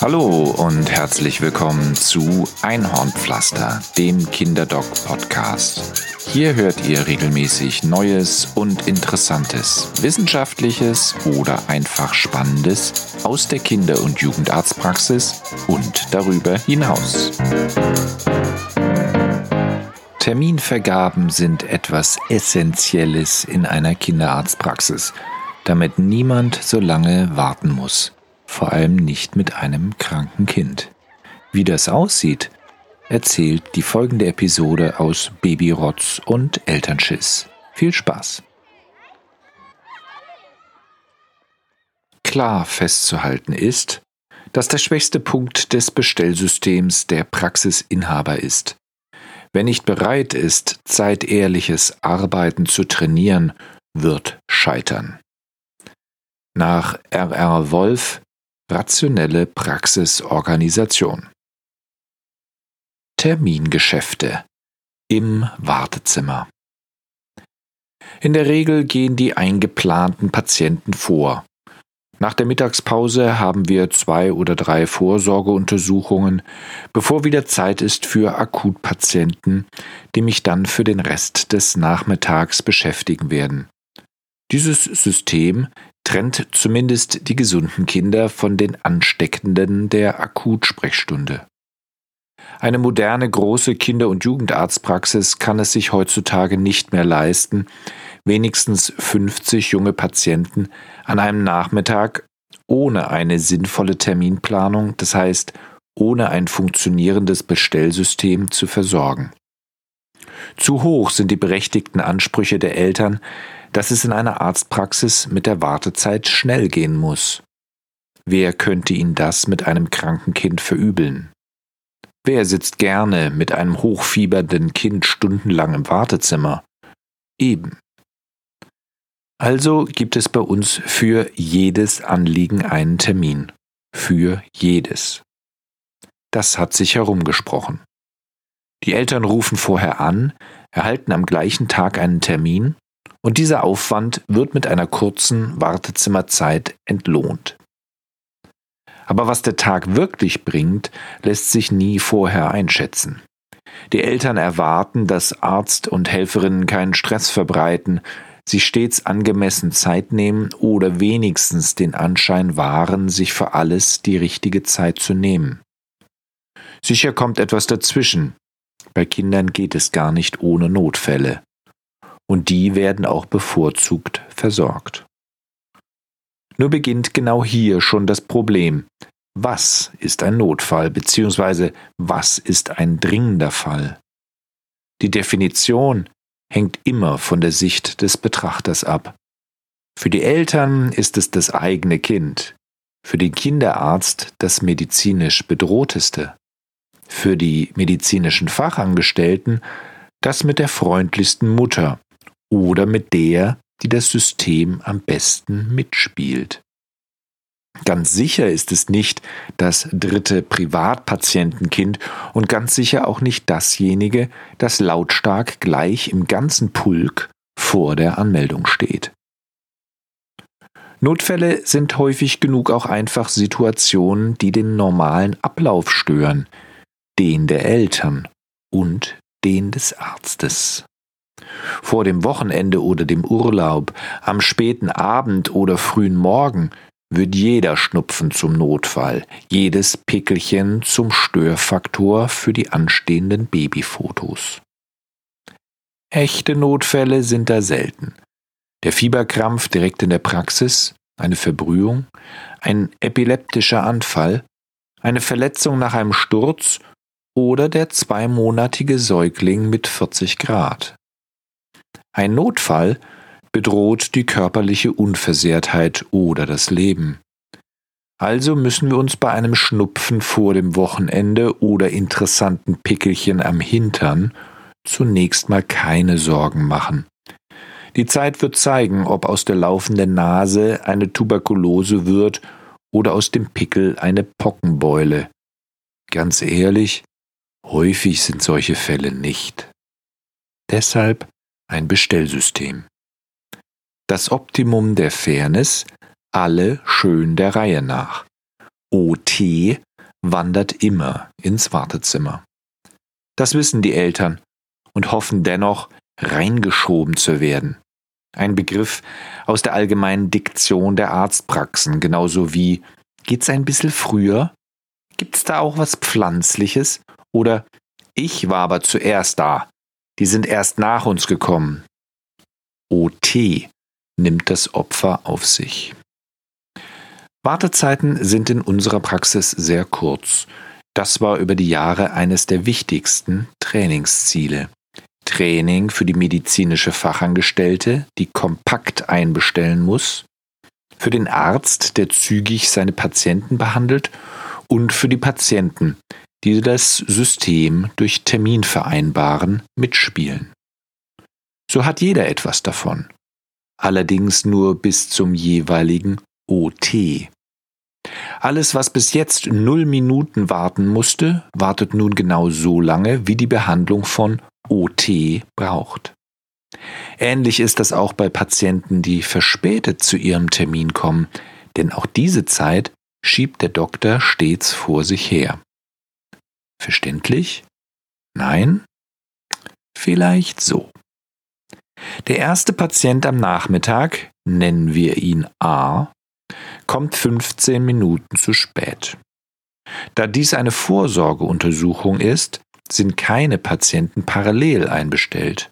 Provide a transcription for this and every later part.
Hallo und herzlich willkommen zu Einhornpflaster, dem Kinderdoc-Podcast. Hier hört ihr regelmäßig Neues und Interessantes, Wissenschaftliches oder einfach Spannendes aus der Kinder- und Jugendarztpraxis und darüber hinaus. Terminvergaben sind etwas Essentielles in einer Kinderarztpraxis, damit niemand so lange warten muss vor allem nicht mit einem kranken Kind. Wie das aussieht, erzählt die folgende Episode aus Babyrotz und Elternschiss. Viel Spaß! Klar festzuhalten ist, dass der schwächste Punkt des Bestellsystems der Praxisinhaber ist. Wer nicht bereit ist, zeitehrliches Arbeiten zu trainieren, wird scheitern. Nach R.R. Wolf Rationelle Praxisorganisation. Termingeschäfte im Wartezimmer. In der Regel gehen die eingeplanten Patienten vor. Nach der Mittagspause haben wir zwei oder drei Vorsorgeuntersuchungen, bevor wieder Zeit ist für Akutpatienten, die mich dann für den Rest des Nachmittags beschäftigen werden. Dieses System trennt zumindest die gesunden Kinder von den ansteckenden der Akutsprechstunde. Eine moderne große Kinder- und Jugendarztpraxis kann es sich heutzutage nicht mehr leisten, wenigstens 50 junge Patienten an einem Nachmittag ohne eine sinnvolle Terminplanung, das heißt ohne ein funktionierendes Bestellsystem zu versorgen. Zu hoch sind die berechtigten Ansprüche der Eltern, dass es in einer Arztpraxis mit der Wartezeit schnell gehen muss. Wer könnte ihn das mit einem kranken Kind verübeln? Wer sitzt gerne mit einem hochfiebernden Kind stundenlang im Wartezimmer? Eben. Also gibt es bei uns für jedes Anliegen einen Termin. Für jedes. Das hat sich herumgesprochen. Die Eltern rufen vorher an, erhalten am gleichen Tag einen Termin und dieser Aufwand wird mit einer kurzen Wartezimmerzeit entlohnt. Aber was der Tag wirklich bringt, lässt sich nie vorher einschätzen. Die Eltern erwarten, dass Arzt und Helferinnen keinen Stress verbreiten, sich stets angemessen Zeit nehmen oder wenigstens den Anschein wahren, sich für alles die richtige Zeit zu nehmen. Sicher kommt etwas dazwischen. Bei Kindern geht es gar nicht ohne Notfälle und die werden auch bevorzugt versorgt. Nur beginnt genau hier schon das Problem. Was ist ein Notfall bzw. was ist ein dringender Fall? Die Definition hängt immer von der Sicht des Betrachters ab. Für die Eltern ist es das eigene Kind, für den Kinderarzt das medizinisch bedrohteste, für die medizinischen Fachangestellten das mit der freundlichsten Mutter oder mit der, die das System am besten mitspielt. Ganz sicher ist es nicht das dritte Privatpatientenkind und ganz sicher auch nicht dasjenige, das lautstark gleich im ganzen Pulk vor der Anmeldung steht. Notfälle sind häufig genug auch einfach Situationen, die den normalen Ablauf stören, den der Eltern und den des Arztes vor dem Wochenende oder dem Urlaub, am späten Abend oder frühen Morgen wird jeder Schnupfen zum Notfall, jedes Pickelchen zum Störfaktor für die anstehenden Babyfotos. Echte Notfälle sind da selten. Der Fieberkrampf direkt in der Praxis, eine Verbrühung, ein epileptischer Anfall, eine Verletzung nach einem Sturz oder der zweimonatige Säugling mit 40 Grad. Ein Notfall bedroht die körperliche Unversehrtheit oder das Leben. Also müssen wir uns bei einem Schnupfen vor dem Wochenende oder interessanten Pickelchen am Hintern zunächst mal keine Sorgen machen. Die Zeit wird zeigen, ob aus der laufenden Nase eine Tuberkulose wird oder aus dem Pickel eine Pockenbeule. Ganz ehrlich, häufig sind solche Fälle nicht. Deshalb ein Bestellsystem. Das Optimum der Fairness, alle schön der Reihe nach. OT wandert immer ins Wartezimmer. Das wissen die Eltern und hoffen dennoch, reingeschoben zu werden. Ein Begriff aus der allgemeinen Diktion der Arztpraxen, genauso wie geht's ein bisschen früher? Gibt's da auch was Pflanzliches? Oder ich war aber zuerst da. Die sind erst nach uns gekommen. OT nimmt das Opfer auf sich. Wartezeiten sind in unserer Praxis sehr kurz. Das war über die Jahre eines der wichtigsten Trainingsziele. Training für die medizinische Fachangestellte, die kompakt einbestellen muss, für den Arzt, der zügig seine Patienten behandelt, und für die Patienten, die das System durch Terminvereinbaren mitspielen. So hat jeder etwas davon, allerdings nur bis zum jeweiligen OT. Alles, was bis jetzt null Minuten warten musste, wartet nun genau so lange, wie die Behandlung von OT braucht. Ähnlich ist das auch bei Patienten, die verspätet zu ihrem Termin kommen, denn auch diese Zeit schiebt der Doktor stets vor sich her. Verständlich? Nein? Vielleicht so. Der erste Patient am Nachmittag, nennen wir ihn A, kommt 15 Minuten zu spät. Da dies eine Vorsorgeuntersuchung ist, sind keine Patienten parallel einbestellt.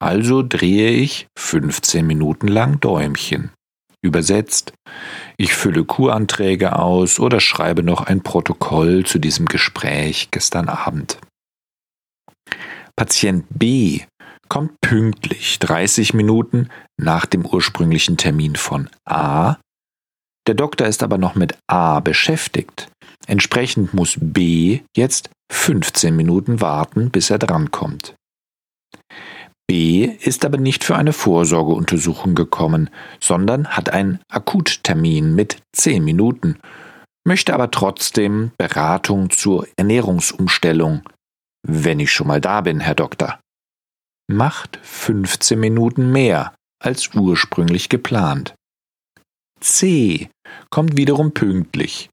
Also drehe ich 15 Minuten lang Däumchen. Übersetzt, ich fülle Kuranträge aus oder schreibe noch ein Protokoll zu diesem Gespräch gestern Abend. Patient B kommt pünktlich 30 Minuten nach dem ursprünglichen Termin von A. Der Doktor ist aber noch mit A beschäftigt. Entsprechend muss B jetzt 15 Minuten warten, bis er drankommt. B ist aber nicht für eine Vorsorgeuntersuchung gekommen, sondern hat einen Akuttermin mit 10 Minuten, möchte aber trotzdem Beratung zur Ernährungsumstellung. Wenn ich schon mal da bin, Herr Doktor. Macht 15 Minuten mehr als ursprünglich geplant. C kommt wiederum pünktlich,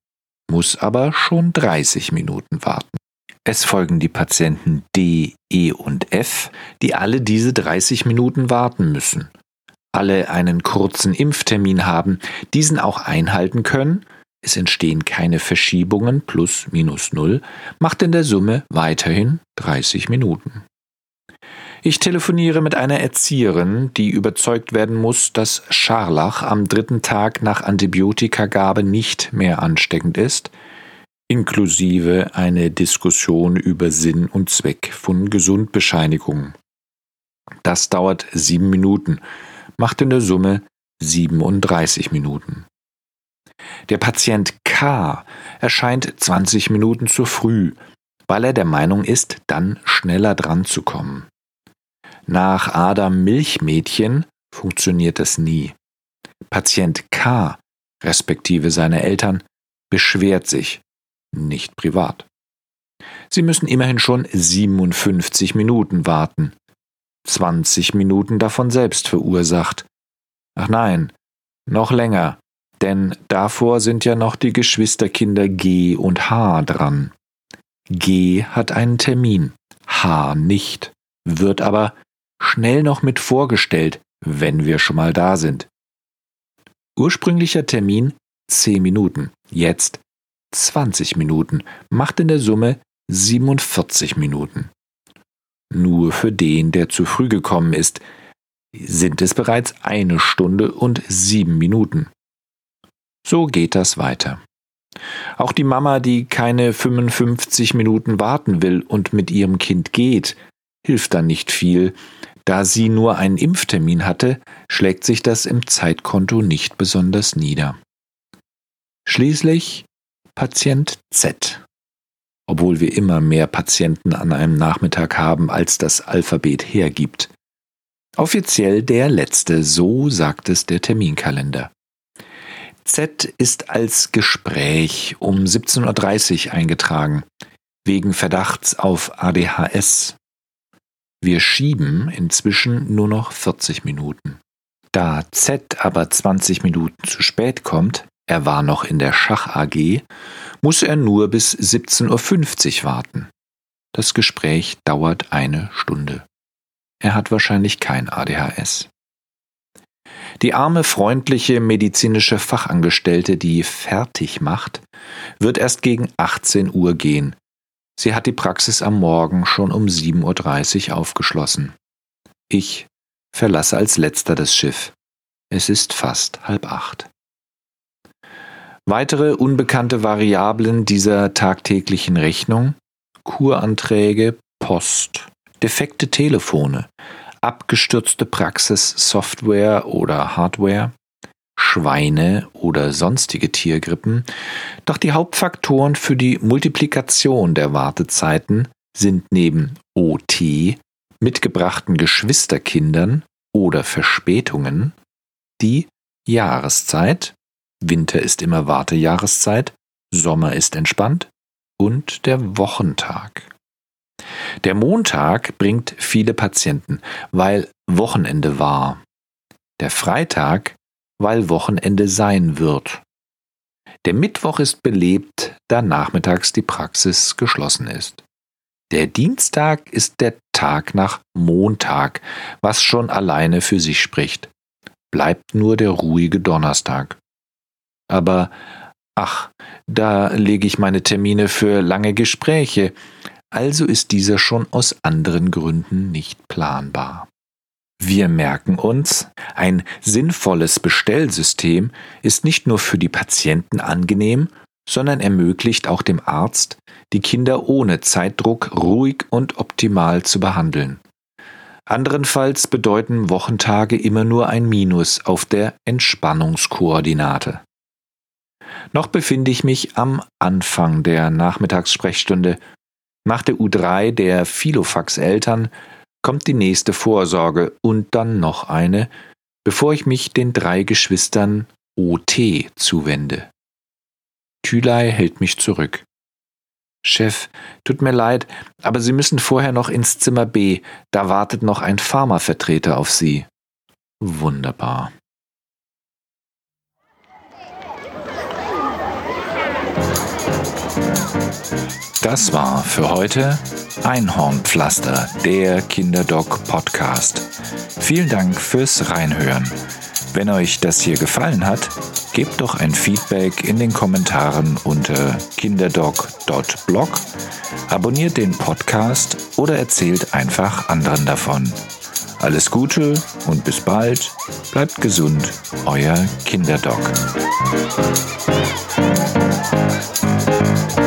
muss aber schon 30 Minuten warten. Es folgen die Patienten D, E und F, die alle diese 30 Minuten warten müssen. Alle einen kurzen Impftermin haben, diesen auch einhalten können, es entstehen keine Verschiebungen plus minus null, macht in der Summe weiterhin 30 Minuten. Ich telefoniere mit einer Erzieherin, die überzeugt werden muss, dass Scharlach am dritten Tag nach Antibiotikagabe nicht mehr ansteckend ist, inklusive eine Diskussion über Sinn und Zweck von Gesundbescheinigungen. Das dauert sieben Minuten, macht in der Summe 37 Minuten. Der Patient K erscheint 20 Minuten zu früh, weil er der Meinung ist, dann schneller dran zu kommen. Nach Adam Milchmädchen funktioniert das nie. Patient K, respektive seine Eltern, beschwert sich, nicht privat. Sie müssen immerhin schon 57 Minuten warten. 20 Minuten davon selbst verursacht. Ach nein, noch länger, denn davor sind ja noch die Geschwisterkinder G und H dran. G hat einen Termin, H nicht, wird aber schnell noch mit vorgestellt, wenn wir schon mal da sind. Ursprünglicher Termin 10 Minuten, jetzt 20 Minuten, macht in der Summe 47 Minuten. Nur für den, der zu früh gekommen ist, sind es bereits eine Stunde und sieben Minuten. So geht das weiter. Auch die Mama, die keine 55 Minuten warten will und mit ihrem Kind geht, hilft dann nicht viel, da sie nur einen Impftermin hatte, schlägt sich das im Zeitkonto nicht besonders nieder. Schließlich Patient Z. Obwohl wir immer mehr Patienten an einem Nachmittag haben, als das Alphabet hergibt. Offiziell der letzte, so sagt es der Terminkalender. Z ist als Gespräch um 17.30 Uhr eingetragen, wegen Verdachts auf ADHS. Wir schieben inzwischen nur noch 40 Minuten. Da Z aber 20 Minuten zu spät kommt, er war noch in der Schach AG, muss er nur bis 17.50 Uhr warten. Das Gespräch dauert eine Stunde. Er hat wahrscheinlich kein ADHS. Die arme, freundliche medizinische Fachangestellte, die fertig macht, wird erst gegen 18 Uhr gehen. Sie hat die Praxis am Morgen schon um 7.30 Uhr aufgeschlossen. Ich verlasse als letzter das Schiff. Es ist fast halb acht. Weitere unbekannte Variablen dieser tagtäglichen Rechnung? Kuranträge, Post, defekte Telefone, abgestürzte Praxissoftware oder Hardware, Schweine oder sonstige Tiergrippen, doch die Hauptfaktoren für die Multiplikation der Wartezeiten sind neben OT, mitgebrachten Geschwisterkindern oder Verspätungen die Jahreszeit, Winter ist immer Wartejahreszeit, Sommer ist entspannt und der Wochentag. Der Montag bringt viele Patienten, weil Wochenende war. Der Freitag, weil Wochenende sein wird. Der Mittwoch ist belebt, da nachmittags die Praxis geschlossen ist. Der Dienstag ist der Tag nach Montag, was schon alleine für sich spricht. Bleibt nur der ruhige Donnerstag. Aber ach, da lege ich meine Termine für lange Gespräche, also ist dieser schon aus anderen Gründen nicht planbar. Wir merken uns, ein sinnvolles Bestellsystem ist nicht nur für die Patienten angenehm, sondern ermöglicht auch dem Arzt, die Kinder ohne Zeitdruck ruhig und optimal zu behandeln. Anderenfalls bedeuten Wochentage immer nur ein Minus auf der Entspannungskoordinate. Noch befinde ich mich am Anfang der Nachmittagssprechstunde. Nach der U3 der Filofax-Eltern kommt die nächste Vorsorge und dann noch eine, bevor ich mich den drei Geschwistern OT zuwende. Thülei hält mich zurück. Chef, tut mir leid, aber Sie müssen vorher noch ins Zimmer B, da wartet noch ein Pharmavertreter auf Sie. Wunderbar. Das war für heute Einhornpflaster, der Kinderdoc Podcast. Vielen Dank fürs Reinhören. Wenn euch das hier gefallen hat, gebt doch ein Feedback in den Kommentaren unter kinderdoc.blog, abonniert den Podcast oder erzählt einfach anderen davon. Alles Gute und bis bald. Bleibt gesund, euer Kinderdoc. Thank you.